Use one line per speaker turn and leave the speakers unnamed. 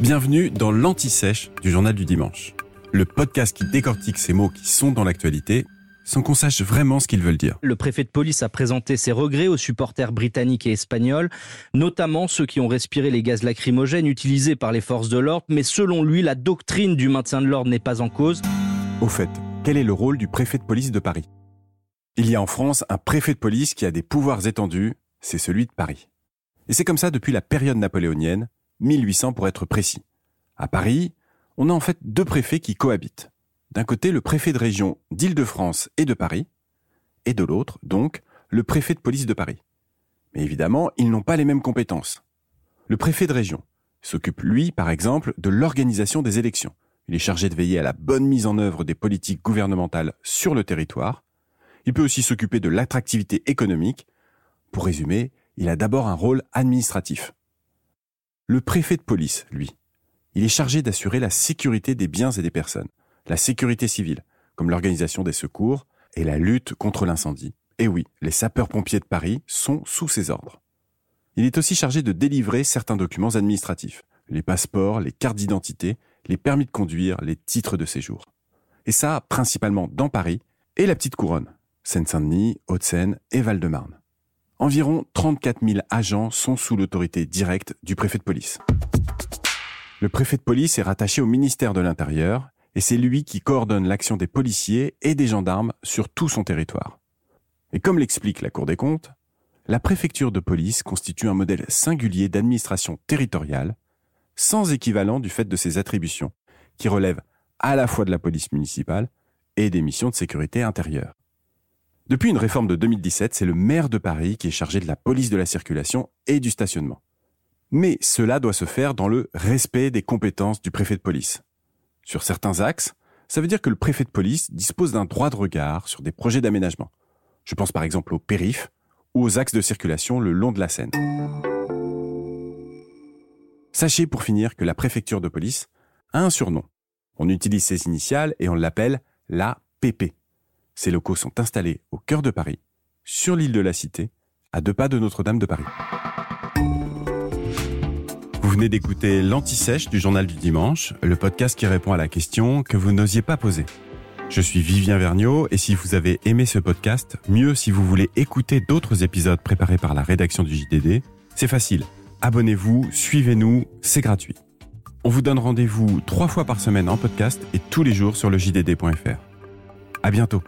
Bienvenue dans l'Anti-Sèche du Journal du Dimanche, le podcast qui décortique ces mots qui sont dans l'actualité sans qu'on sache vraiment ce qu'ils veulent dire.
Le préfet de police a présenté ses regrets aux supporters britanniques et espagnols, notamment ceux qui ont respiré les gaz lacrymogènes utilisés par les forces de l'ordre, mais selon lui, la doctrine du maintien de l'ordre n'est pas en cause.
Au fait, quel est le rôle du préfet de police de Paris? Il y a en France un préfet de police qui a des pouvoirs étendus, c'est celui de Paris. Et c'est comme ça depuis la période napoléonienne, 1800 pour être précis. À Paris, on a en fait deux préfets qui cohabitent. D'un côté, le préfet de région d'Île-de-France et de Paris, et de l'autre, donc, le préfet de police de Paris. Mais évidemment, ils n'ont pas les mêmes compétences. Le préfet de région s'occupe, lui, par exemple, de l'organisation des élections. Il est chargé de veiller à la bonne mise en œuvre des politiques gouvernementales sur le territoire. Il peut aussi s'occuper de l'attractivité économique. Pour résumer, il a d'abord un rôle administratif. Le préfet de police, lui, il est chargé d'assurer la sécurité des biens et des personnes la sécurité civile, comme l'organisation des secours et la lutte contre l'incendie. Et oui, les sapeurs-pompiers de Paris sont sous ses ordres. Il est aussi chargé de délivrer certains documents administratifs, les passeports, les cartes d'identité, les permis de conduire, les titres de séjour. Et ça, principalement dans Paris et la petite couronne, Seine-Saint-Denis, Haute-Seine et Val-de-Marne. Environ 34 000 agents sont sous l'autorité directe du préfet de police. Le préfet de police est rattaché au ministère de l'Intérieur et c'est lui qui coordonne l'action des policiers et des gendarmes sur tout son territoire. Et comme l'explique la Cour des comptes, la préfecture de police constitue un modèle singulier d'administration territoriale, sans équivalent du fait de ses attributions, qui relèvent à la fois de la police municipale et des missions de sécurité intérieure. Depuis une réforme de 2017, c'est le maire de Paris qui est chargé de la police de la circulation et du stationnement. Mais cela doit se faire dans le respect des compétences du préfet de police. Sur certains axes, ça veut dire que le préfet de police dispose d'un droit de regard sur des projets d'aménagement. Je pense par exemple aux périphes ou aux axes de circulation le long de la Seine. Sachez pour finir que la préfecture de police a un surnom. On utilise ses initiales et on l'appelle la PP. Ces locaux sont installés au cœur de Paris, sur l'île de la Cité, à deux pas de Notre-Dame de Paris. Vous venez d'écouter l'Anti-Sèche du Journal du Dimanche, le podcast qui répond à la question que vous n'osiez pas poser. Je suis Vivien Vergniaud et si vous avez aimé ce podcast, mieux si vous voulez écouter d'autres épisodes préparés par la rédaction du JDD, c'est facile. Abonnez-vous, suivez-nous, c'est gratuit. On vous donne rendez-vous trois fois par semaine en podcast et tous les jours sur le JDD.fr. À bientôt.